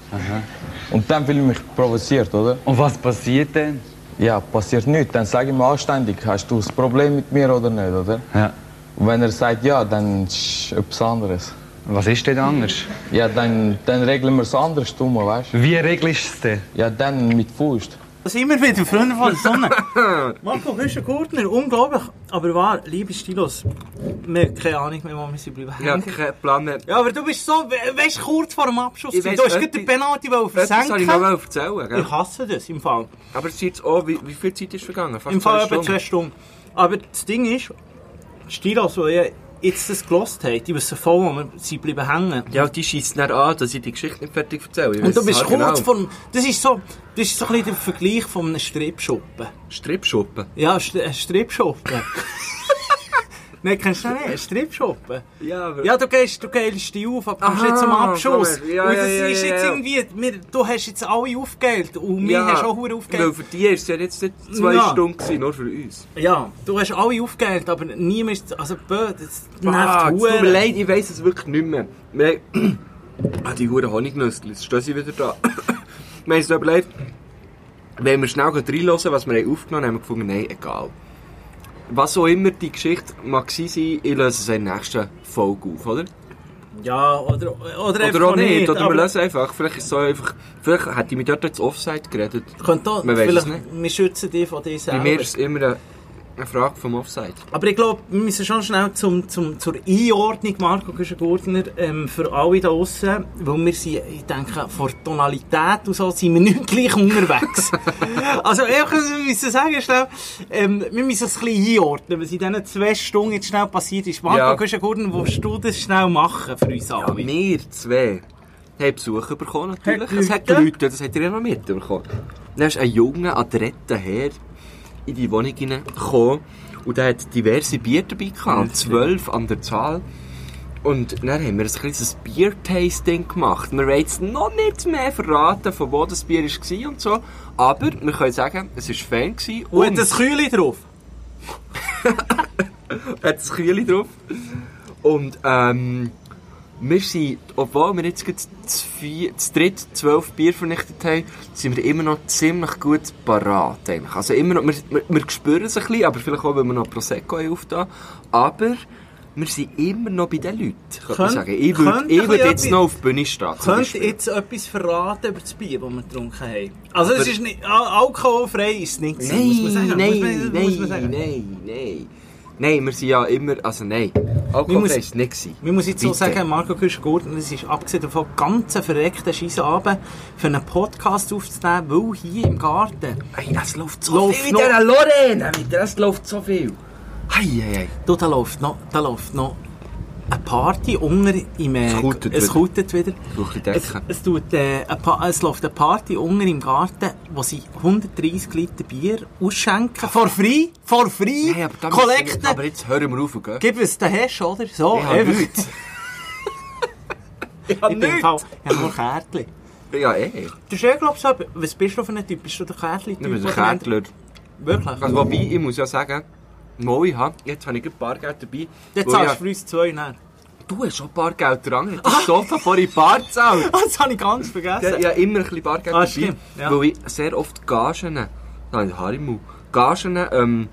Und dann fühle ich mich provoziert, oder? Und was passiert denn? Ja, passiert nichts. Dann sage ich mir anständig, hast du ein Problem mit mir oder nicht, oder? Ja. Und wenn er sagt ja, dann ist etwas anderes. Was ist denn anders? Ja, dann, dann regeln wir es anders, weißt Wie regelst du es denn? Ja, dann mit Faust. Wir wieder, Freunde von der Sonne. Marco Küschen-Gurtner, unglaublich. Aber wahr, liebe Stilos, wir haben keine Ahnung mehr, wo wir sind bleiben Ich habe keinen Plan mehr. Ja, aber du bist so, we weißt kurz vor dem Abschluss. Ich Du weiss, hast gerade den Penalty wollen Das soll ich versenken. noch erzählen, gell? Ich hasse das im Fall. Aber es ist jetzt auch, wie, wie viel Zeit ist vergangen? Fast Im Fall etwa zwei Stunden. Aber das Ding ist, Stilos, die ja jetzt das gelost haben, die wissen voll, wo wir sind bleiben hängen. Ja, die schießt nicht an, dass ich die Geschichte nicht fertig erzähle. Und du bist es kurz haargenau. vor Das ist so, das ist so ein bisschen der Vergleich von einem Stripschuppen. Stripschuppen. Ja, St- ein Stripschuppen. Nein, kennst du nicht? Ein Stripschuppen? Ja, aber... Ja, du gehst, du gehst die auf, aber kommst Aha, nicht zum Abschuss. ja, und das ja, ist ja, jetzt ja. irgendwie, wir, du hast jetzt alle aufgeheilt und wir hast auch hure Weil aufgeheilt. für die war es ja jetzt nicht zwei. Stunden, gewesen, nur für uns. Ja, du hast alle aufgeheilt, aber niemand ist, also bö, das Ah, nervt es tut mir hure. leid, ich weiss es wirklich nicht mehr. Wir haben... ah, die Huren Honignüsse, jetzt stehen sie wieder da. wir haben uns überlegt, wenn wir schnell reinhören, was wir haben aufgenommen haben, haben wir gefunden, nein, egal. Was auch immer die Geschichte mag sein, ich löse es in der nächsten Folge auf, oder? Ja, oder, oder, Oder auch nicht, oder aber wir lösen einfach. Vielleicht ist so einfach... Vielleicht hätte ich mit dort ins Offside geredet. Könnte auch, Man weiss es vielleicht, wir schützen dich von dir Bei selber. mir ist immer eine, eine Frage vom Offside. Aber ich glaube, wir müssen schon schnell zum, zum, zur Einordnung, Marco Güschen-Gurtner, ähm, für alle da draussen, weil wir sind, ich denke, von der Tonalität und so sind wir nicht gleich unterwegs. also, wir müssen sagen, schnell, ähm, wir müssen es ein bisschen einordnen, was in diesen zwei Stunden jetzt schnell passiert ist. Marco Ja. Güschen-Gurtner, willst du das schnell machen für uns alle? Wir zwei haben Besuch bekommen, natürlich. Hat Es hat Leute? Leute, das habt ihr ja noch mitbekommen. Dann ist ein junger, adretter Herr in die Wohnung hineingekommen und der hat diverse Bier dabei gehabt, zwölf an der Zahl. Und dann haben wir ein kleines Bier-Tasting gemacht. Wir wollen jetzt noch nicht mehr verraten, von wo das Bier war und so. Aber wir können sagen, es war fein. gewesen Und hat das Kühle drauf? hat das Kühle drauf. Und ähm, wir sind, obwohl wir jetzt zu, vier, zu dritt zwölf Bier vernichtet haben, sind wir immer noch ziemlich gut parat. Eigentlich. Also immer noch, wir, wir, wir spüren es ein bisschen, aber vielleicht auch, wenn wir noch Prosecco haben aufgetan. Aber wir sind immer noch bei den Leuten, könnte man Könnt- sagen. Ich würde würd jetzt etwas- noch auf die Bühne stehen. zum Könnt ihr jetzt etwas verraten über das Bier, das wir getrunken haben? Also, es Aber- ist nicht, al- alkoholfrei ist es nicht gewesen, muss man sagen. Nein, muss man, nein, muss man sagen. nein, nein. Nein, wir sind ja immer, also nein. Wir Alkohol muss- war es nicht. gewesen. Man muss jetzt so Bitte. sagen, Marco Küsch-Gurten, es ist abgesehen davon ganz ein verreckter Scheissabend für einen Podcast aufzunehmen, weil hier im Garten, Hey, es läuft so Läuft viel mit dieser Lorena, es läuft so viel. Hei, hei, hei. du, da läuft noch, da läuft noch eine Party unter im... Äh, Es kutet es wieder. wieder. Es, es, tut, äh, es läuft eine Party unter im Garten, wo sie 130 Liter Bier ausschenken. For free, for free, Hey, aber, Collecten. aber jetzt hören wir auf, gell? Gib es den hast, oder? So, einfach. nichts. Ich im Fall, ich habe nur Kärtchen. Ja, eh. Du bist ja, glaub ich, so, was bist du für ein Typ? Bist du der Kärtchen-Typ? Ich bin der Kärtler. Wirklich? Also, wobei, ich muss ja sagen, mal, ich habe, jetzt habe ich ein Bargeld dabei. Jetzt zahlst ich- du für uns zwei näher. Du hast schon Bargeld dran. Du hast Sofa vorhin Bar gezahlt. Das habe ich ganz vergessen. Ich habe immer ein bisschen Bargeld Ah, dabei, stimmt, ja. weil ich sehr oft Gagen, habe ich Harimu, Gagen ähm,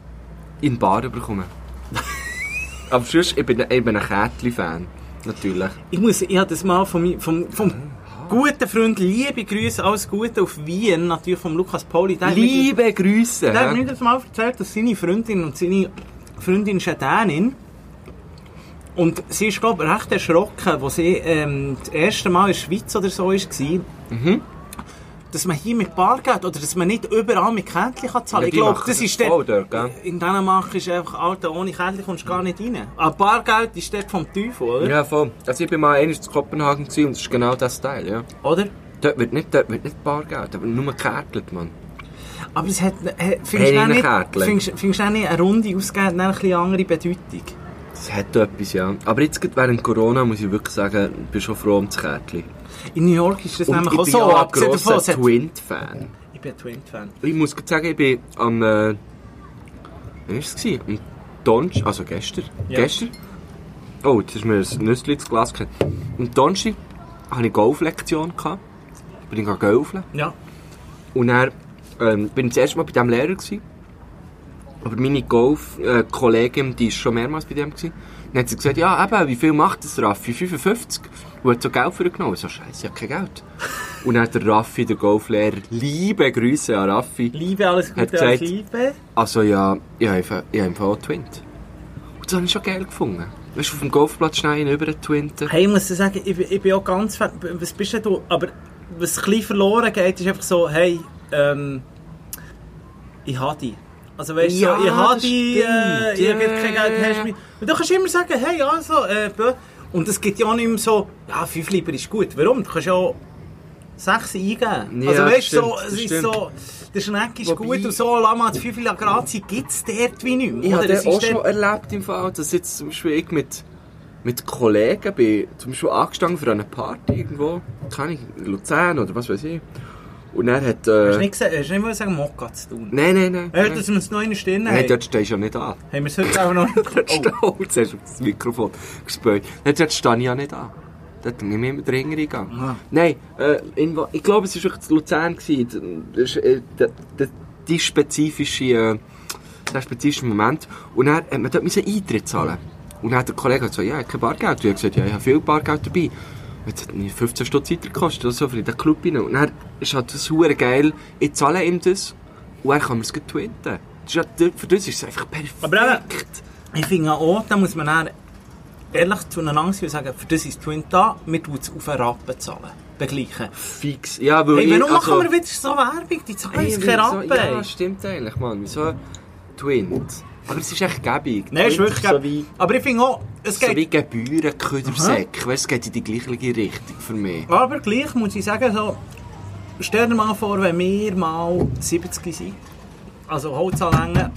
in Bar bekomme. Aber sonst, ich bin, ich bin ein Kätli-Fan, natürlich. Ich muss, ich habe das mal von mi- vom, vom guten Freund, liebe Grüße, alles Gute auf Wien, natürlich vom Lukas Pauli. Der hat mir- Liebe Grüße. Der hat mir das mal erzählt, dass seine Freundin und seine Freundin ist Dänin. Und sie ist, glaube ich, recht erschrocken, als sie ähm, das erste Mal in der Schweiz oder so war. Mhm. Dass man hier mit Bargeld oder dass man nicht überall mit Kärtchen kann zahlen Ja, Ich glaube, das das ist voll dort, dort? In Dänemark ist einfach, Alter, ohne Kärtchen kommst du gar nicht rein. Aber Bargeld ist dort vom Teufel, oder? Ja, voll. Also ich bin mal einmal in Kopenhagen und das ist genau das Teil, ja. Oder? Dort wird nicht, dort wird nicht Bargeld, aber nur gekärtelt, Mann. Aber es hat, äh, findest du nicht, Kärtchen. findest, findest du auch nicht eine Runde ausgeben, hat eine bisschen andere Bedeutung? Das hat etwas, ja. Aber jetzt während Corona muss ich wirklich sagen, ich bin schon froh um das Kärtchen. In New York ist das Und nämlich ich auch bin so, ja ein davon, es grosser hat- Twint-Fan. Ich bin ein Twin-Fan. Ich muss sagen, ich bin am... Äh, wann war es? Am Donnerstag, also gestern. Ja. Gestern? Oh, jetzt ist mir ein Nüssli ins Glas gefallen. Am Donnerstag hatte ich Golflektion. Bin ich golfen. Ja. Und dann ähm, bin ich das erste Mal bei diesem Lehrer. Gewesen. Aber meine Golf-Kollegin, die war schon mehrmals bei dem. Gewesen. Dann hat sie gesagt, ja eben, wie viel macht das Raffi? 55? Und hat so Geld für ihn genommen. Ich so, scheiße, ich habe kein Geld. Und dann hat der Raffi, der Golflehrer, liebe Grüße an Raffi. Liebe, alles Hat Gute gesagt- als Liebe. Also ja, ich habe einfach, auch Twint. Und das habe ich schon geil gefunden. Weißt du, auf dem Golfplatz schnell über den Twinten. Hey, ich muss dir sagen, ich, bin- ich bin auch ganz. Was bist denn du? Aber was ein bisschen verloren geht, ist einfach so, hey, ähm, ich habe dich. Also weißt du, Ja, so, ich habe dich, äh, ich habe kein Geld, hast du mich. Und du kannst immer sagen, hey, also, äh. Und es gibt ja auch nicht mehr so, ja, fünf lieber ist gut. Warum? Du kannst ja auch sechs eingeben. Ja, also weißt du, so, es ist stimmt. so, der Schneck ist Wobei- gut und so, Lama hat fünf Grazie gibt es dort wie nicht mehr. Ich habe das auch schon dort- erlebt im Fall, dass jetzt zum Beispiel ich mit, mit Kollegen bin, zum Beispiel angestanden für eine Party irgendwo, keine Luzern oder was weiß ich. Und er hat... Hast du Äh, nicht gesagt, hast du nicht wollen sagen, Mokka zu tun? nein, nein, nein. Dass wir uns noch eine Stunde Nein, dort stehst du ja nicht an. Haben wir es heute auch noch nicht Dort oh. jetzt hast du das Mikrofon gespielt. Nein, dort stehe ich ja nicht an. Dort bin ich immer den Ringer gegangen. Ah. Nein, äh, in, ich glaube, es war wirklich in Luzern. gewesen. Das äh, die spezifische, äh, der spezifische Moment. Und dann hat man dort Eintritt zahlen. Und dann hat der Kollege gesagt, ja, ich habe kein Bargeld. Und ich habe gesagt, ja, ich habe viel Bargeld dabei. Jetzt hat mir 15 Stunden Zeit gekostet oder so für in den Club rein. Und dann ist halt das hure geil. Ich zahle ihm das und er kann mir es gut twinten. Das ist ja, für das ist es einfach perfekt. Aber ich finde auch, da muss man dann ehrlich zueinander sein und sagen, für das ist Twin da, wir tun es auf einen Rappen zahlen. Begleichen. Fix. Ja, weil Hey, ich, warum also, machen wir wieder so Werbung? Die zahlen uns keine wieso- Rappen. Ja, stimmt eigentlich, Mann. Wieso Twint? Aber es ist echt gäbig. Nein, ist Twint wirklich so wie, Aber ich finde auch, es so geht... wie Gebühren, Ködersäcke. Weißt, es geht in die gleiche Richtung für mich. aber gleich muss ich sagen, so, stell dir mal vor, wenn wir mal 70 sind, also Holzanlängen,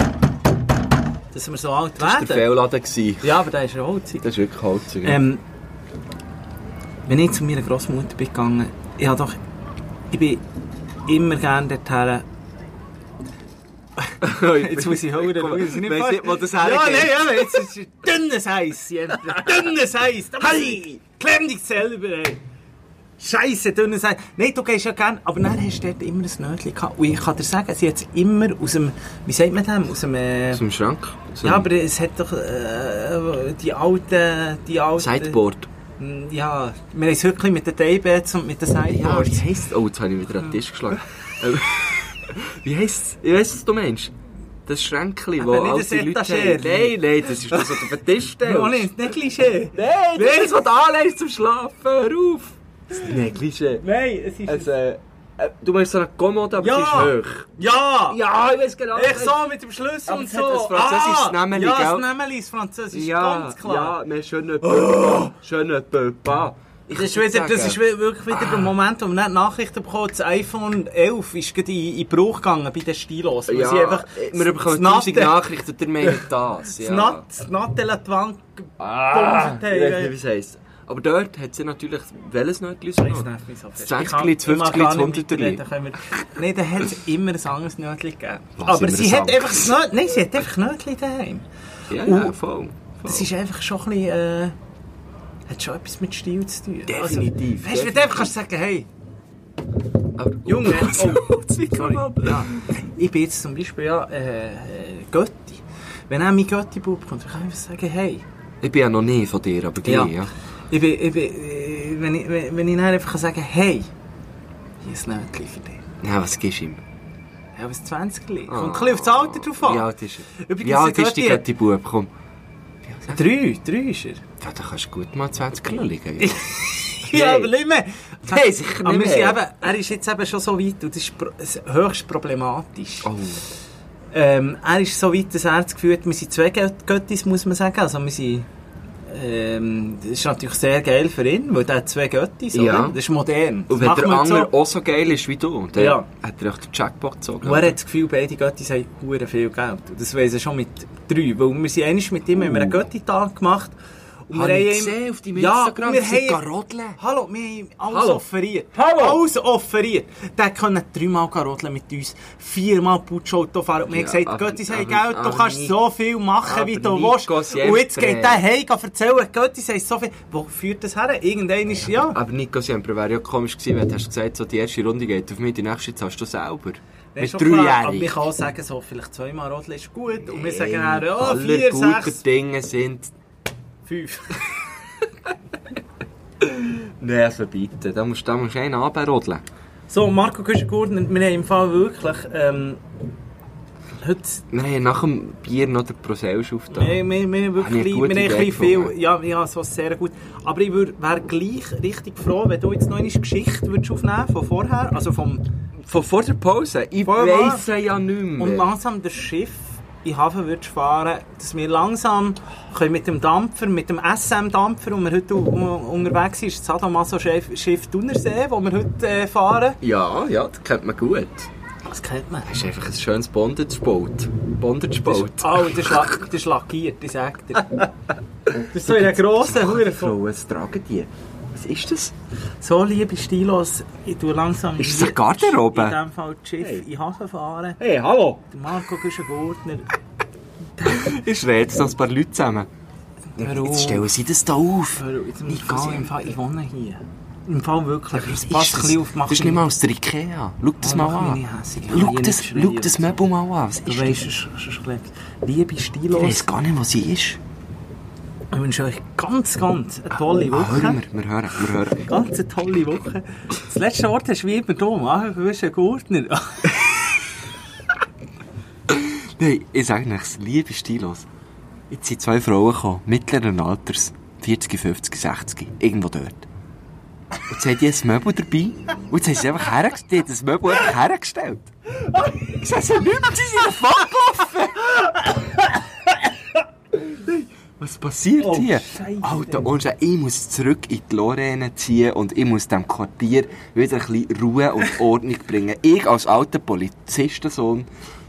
dass wir so alt Das war der werden. Fehlladen. gewesen. Ja, aber da ist ja Holz. Das ist wirklich Holzig. Ähm, wenn ich zu meiner Großmutter bin gegangen, ich habe doch, ich bin immer gerne dorthin. Jetzt muss ich hören, Komm, weil ich nicht weiss nicht, wo das Ja, hergeht. nein, ja, jetzt ist es dünnes Eis. Dünnes Eis. Hey, klemm dich selber, ey. Scheiße, dünnes Eis. Nein, du gehst ja gerne, aber dann hast du dort immer ein Nötchen gehabt. Und ich kann dir sagen, sie hat es immer aus dem, wie sagt man dem, aus dem, äh, Aus dem Schrank. So ja, aber es hat doch äh, die alten, die alten... Sideboard. Mm, Ja, wir haben es wirklich mit den Daybeds und mit den Ja, Sideboards. wie heisst Oh, jetzt habe ich wieder an den Tisch geschlagen. Wie heisst Ich weiss, was du meinst. Das Schränkchen, wo alte ein Leute haben. Nein, nein, das ist das, was du auf den Tisch stellst. Oh, nicht, nicht Klischee. Nein, das ist das, was du anlegst zum Schlafen. Hör auf. Nein, Klischee. Nein, es ist... Also, äh, du meinst so eine Kommode, aber Ja. ist hoch. ja! Ja, ich weiß genau. Ich so mit dem Schlüssel Aber und so. ein französisches Nämeli, Ja, das Nämeli ist französisch, Ja, ganz klar. ja, haben schöne Pöpa. Schöne Pöpa. Das ist, wieder, das ist wi- wirklich wieder der Moment, wo wir nicht Nachrichten bekommen Das iPhone 11 ist gerade in, in Bruch gegangen bei den Stilos. Ja, sie einfach wir bekommen tausend Nachrichten, der meint das. Ja. Das Natte an die Wand Ah, ich weiß nicht, wie haben. es heisst. Aber dort hat sie natürlich welches Nötchen genommen? Das 20, Ich kann- das 50, ich mag gar das nicht 100. weiterreden, können wir- Nein, da hat es immer ein anderes Nötchen gegeben. Was, Aber sie hat einfach? Nötchen, nein, sie hat einfach Nötchen daheim. Ja, ja, voll. Das ist einfach schon ein bisschen, äh, hat schon etwas mit Stil zu tun. Definitiv, Also, weißt du, wenn du einfach kannst sagen, hey, Aber, Junge, oh, das sorry. Ja. Ich bin jetzt zum Beispiel ja, äh, äh, Götti. Wenn auch mein Götti-Bub kommt, dann kann ich einfach sagen, hey, Ich bin ja noch nie von dir, aber gleich, ja. Ich bin, ich bin, äh, wenn, ich, wenn ich dann einfach kann sagen hey, hier ist ein Nötchen für dich. Ja, was gibst du ihm? Ja, was 20 Kommt ein bisschen auf das Alter drauf an. Wie alt ist er? Übrigens, Wie alt ist die Götti- Götti Bub? Komm. Drei, drei ist er. Ja, da kannst du gut mal 20 Kilo liegen. Ja. Ja, aber nicht mehr. Nein, sicher Aber nicht mehr. eben, er ist jetzt eben schon so weit und das ist höchst problematisch. Oh. Ähm, er ist so weit, dass er das Gefühl hat, wir sind zwei Gött- Göttis, muss man sagen. Also wir sind, ähm, das ist natürlich sehr geil für ihn, weil er hat zwei Göttis, Ja. oder? Das ist modern. Und wenn der andere so. auch so geil ist wie du, dann Ja. hat er echt den Jackpot gezogen. Und er hat das Gefühl, beide Göttis haben hure viel Geld. Und das weiss er schon mit drei. Weil wir sind einmal mit ihm, haben wir einen Götti-Tag gemacht. Und Habe wir ich gesehen auf deinem ja, Instagram, wir sind haben- rodeln. Hallo, wir haben alles Hallo. offeriert. Hallo. Alles offeriert. Der kann dreimal rodeln mit uns, viermal Putschauto fahren. Und wir Ja, haben gesagt, Göttis aber- Geld, du kannst so viel machen, wie du willst. Und jetzt geht der heim und erzählen, Göttis haben so viel. Wo führt das her? Irgendein ist ja. Aber Nico Siempre wäre ja komisch gewesen, wenn du gesagt so die erste Runde geht auf mich, die nächste zahlst du selber. Mit klar, Aber dreijährig. können auch sagen, so, vielleicht zweimal rodeln ist gut. Und wir sagen dann, ja, Alle vier, guten sechs, Dinge sind... fünf. Nein, also bitte, da musst, da musst du einen anrodeln. So, Marco Güschen-Gurtner, wir haben im Fall wirklich, ähm, heute, Wir haben nach dem Bier noch den Prosellsch wir, aufgetan. wir, wir, haben Habe ich wirklich, wir haben ein bisschen viel, ja, ja, so sehr gut. Aber ich wäre gleich richtig froh, wenn du jetzt noch eine Geschichte würdest aufnehmen von vorher, also vom, Von vor der Pause? Ich weiss ja nicht mehr. und langsam das Schiff in den Hafen würdest fahren, dass wir langsam können mit dem Dampfer, mit dem SM-Dampfer, wo wir heute unterwegs sind, das Sadomaso-Schiff Schiff Thunersee, wo wir heute äh, fahren. Ja, ja, das kennt man gut. Das kennt man. Das ist einfach ein schönes Bondage-Boot. Bondage-Boot. Oh, das ist, das ist lackiert, ich sag dir. Das ist so in einer grossen Hure von... Frauen, was tragen die? Was ist das? So, liebe Stilos, ich tue langsam... Ist das eine Garderobe? In dem Fall das Schiff in den Hafen fahren. Hey, hallo! Der Marco Güschen-Gurtner. Ich rede jetzt noch ein paar Leute zusammen. Auf. Jetzt stellen sie das da auf. Jetzt ich gehen, im Fall, ich wohne hier. Im Fall wirklich. Was Pass ist ein das? bisschen auf, mach Das ist nicht mal aus der Ikea. Schau das Oh, mal an. Ich Schau das, schau das Möbel mal an. Was Du ist weißt, das? Liebe Ich Stilos, weiss gar nicht, wo sie ist. Ich wünsche euch ganz, ganz eine tolle Ah, Woche. hören wir, wir hören, wir hören. Ganz eine tolle Woche. Das letzte Wort hast du wie immer du, Marco Güschen-Gurtner. Nein, ich sage nichts. Liebe Stilos. Jetzt sind zwei Frauen gekommen, mittleren Alters. 40, 50, 60. Irgendwo dort. Und jetzt haben die ein Möbel dabei. Und jetzt haben sie einfach hergestellt. Die haben das Möbel einfach hergestellt. Ich sage sie nicht mehr, sie sind davon Was passiert Oh, hier? Scheisse. Alter, und ich muss zurück in die Lorraine ziehen und ich muss dem Quartier wieder ein bisschen Ruhe und Ordnung bringen. Ich als alter Polizistensohn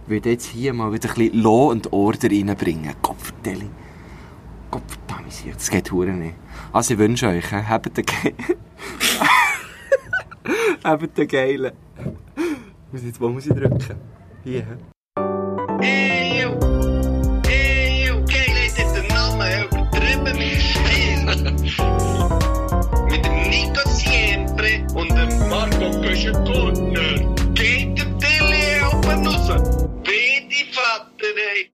würde jetzt hier mal wieder ein bisschen Law und Order reinbringen. Kopfvertelling. Gottverdammt, das geht hure nicht. Also ich wünsche euch, habt den Ge habt den geilen. Jetzt, wo muss ich drücken? Hier. hä? Hey, yo. Lord.